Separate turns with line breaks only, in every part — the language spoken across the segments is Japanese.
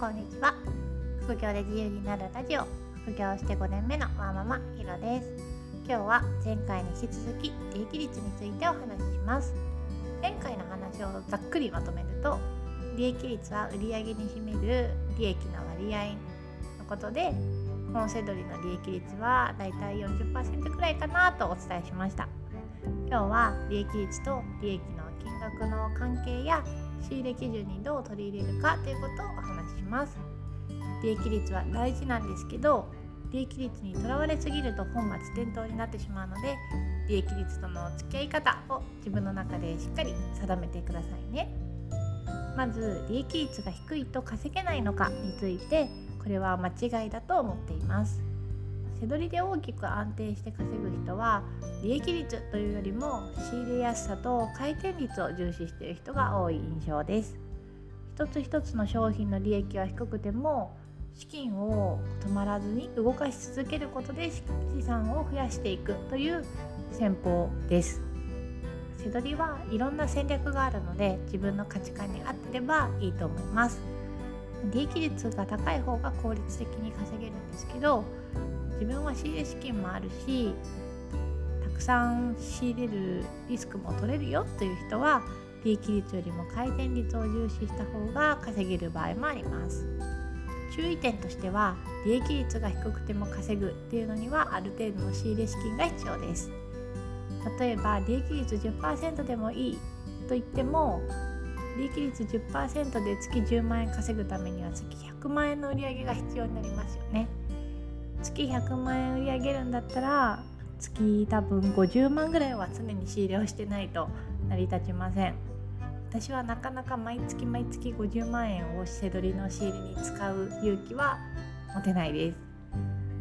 こんにちは。副業で自由になるラジオ。副業して5年目のワーママひろです。今日は前回に引き続き利益率についてお話しします。前回の話をざっくりまとめると利益率は売上に占める利益の割合のことで本セドリの利益率はだいたい40%くらいかなとお伝えしました。今日は利益率と利益の金額の関係や仕入れ基準にどう取り入れるかということをお話しします。利益率は大事なんですけど利益率にとらわれすぎると本末転倒になってしまうので利益率との付き合い方を自分の中でしっかり定めてくださいね。まず利益率が低いと稼げないのかについてこれは間違いだと思っています。手取りで大きく安定して稼ぐ人は利益率というよりも仕入れやすさと回転率を重視している人が多い印象です。一つ一つの商品の利益は低くても資金を止まらずに動かし続けることで資産を増やしていくという戦法です。背取りはいろんな戦略があるので自分の価値観に合ってればいいと思います。利益率が高い方が効率的に稼げるんですけど自分は仕入れ資金もあるしたくさん仕入れるリスクも取れるよという人は利益率よりも回転率を重視した方が稼げる場合もあります。注意点としては利益率が低くても稼ぐっていうのにはある程度の仕入れ資金が必要です。例えば利益率10%でもいいと言っても利益率10%で月10万円稼ぐためには月100万円の売り上げが必要になりますよね。月100万円売り上げるんだったら月多分50万ぐらいは常に仕入れをしてないと成り立ちません。私はなかなか毎月毎月50万円をせどりの仕入れに使う勇気は持てないです、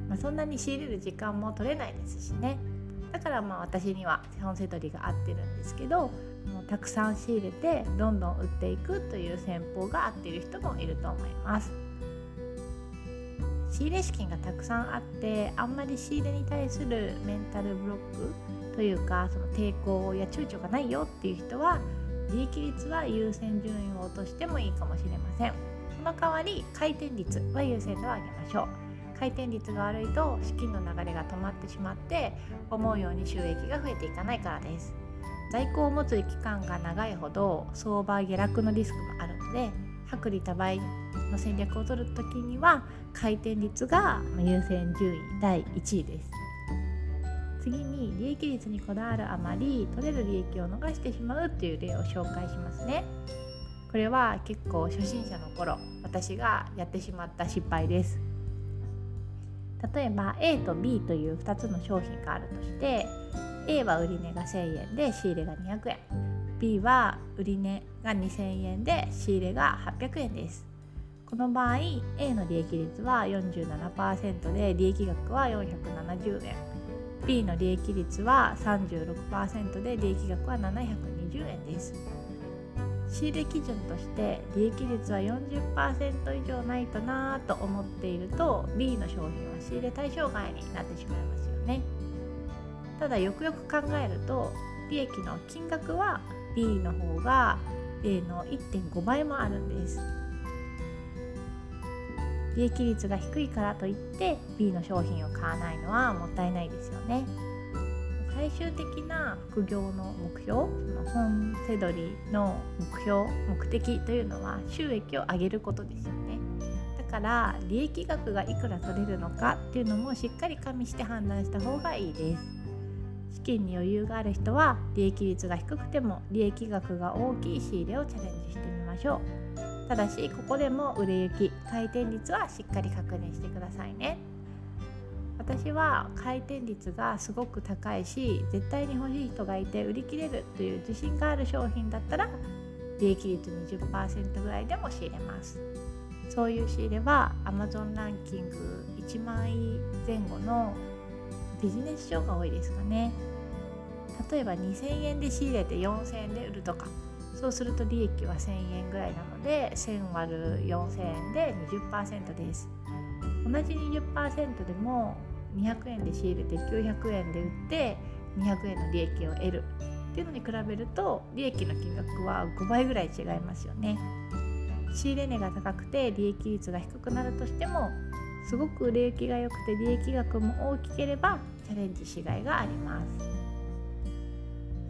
まあ、そんなに仕入れる時間も取れないですしね。だからまあ私には本セドリが合ってるんですけどもうたくさん仕入れてどんどん売っていくという戦法が合っている人もいると思います。仕入れ資金がたくさんあってあんまり仕入れに対するメンタルブロックというかその抵抗や躊躇がないよっていう人は利益率は優先順位を落としてもいいかもしれません。その代わり回転率は優先度を上げましょう。回転率が悪いと資金の流れが止まってしまって思うように収益が増えていかないからです。在庫を持つ期間が長いほど相場下落のリスクもあるので薄利多売の戦略を取る時には回転率が優先順位第1位です。次に利益率にこだわるあまり取れる利益を逃してしまうっていう例を紹介しますね。これは結構初心者の頃私がやってしまった失敗です。例えば A と B という2つの商品があるとして A は売値が1000円で仕入れが200円。B は売値が2000円で仕入れが800円です。この場合 A の利益率は47%で利益額は470円。B の利益率は36%で利益額は720円です。仕入れ基準として利益率は40%以上ないとなと思っていると B の商品は仕入れ対象外になってしまいますよね。ただよくよく考えると利益の金額は B の方が A の1.5倍もあるんです。利益率が低いからといって B の商品を買わないのはもったいないですよね。最終的な副業の目標その本セドリの目標目的というのは収益を上げることですよね。だから利益額がいくら取れるのかっていうのもしっかり加味して判断した方がいいです。資金に余裕がある人は利益率が低くても利益額が大きい仕入れをチャレンジしてみましょう。ただしここでも売れ行き回転率はしっかり確認してくださいね。私は回転率がすごく高いし絶対に欲しい人がいて売り切れるという自信がある商品だったら利益率20%ぐらいでも仕入れます。そういう仕入れは Amazon ランキング1万位前後のビジネス書が多いですかね。例えば2000円で仕入れて4000円で売るとか。そうすると利益は1000円ぐらいなので1000割る4000円で20%です。同じ20%でも200円で仕入れて900円で売って200円の利益を得る。っていうのに比べると利益の金額は5倍ぐらい違いますよね。仕入れ値が高くて利益率が低くなるとしてもすごく売れ行きが良くて利益額も大きければチャレンジしがいがあります。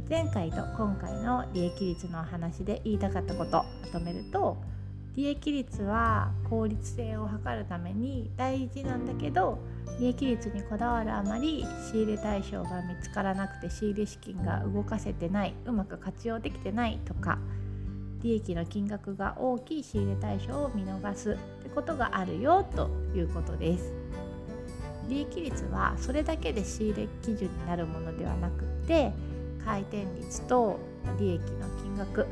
前回と今回の利益率の話で言いたかったことまとめると利益率は効率性を図るために大事なんだけど利益率にこだわるあまり仕入れ対象が見つからなくて仕入れ資金が動かせてないうまく活用できてないとか利益の金額が大きい仕入れ対象を見逃すってことがあるよということです。利益率はそれだけで仕入れ基準になるものではなくて回転率と利益の金額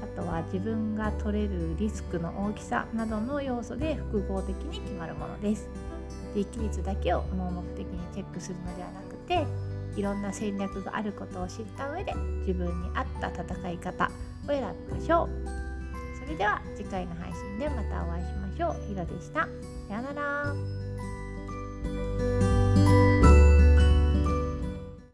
あとは自分が取れるリスクの大きさなどの要素で複合的に決まるものです。利益率だけを盲目的にチェックするのではなくていろんな戦略があることを知った上で自分に合った戦い方選びましょう。それでは次回の配信でまたお会いしましょう。ひろでした。さようなら。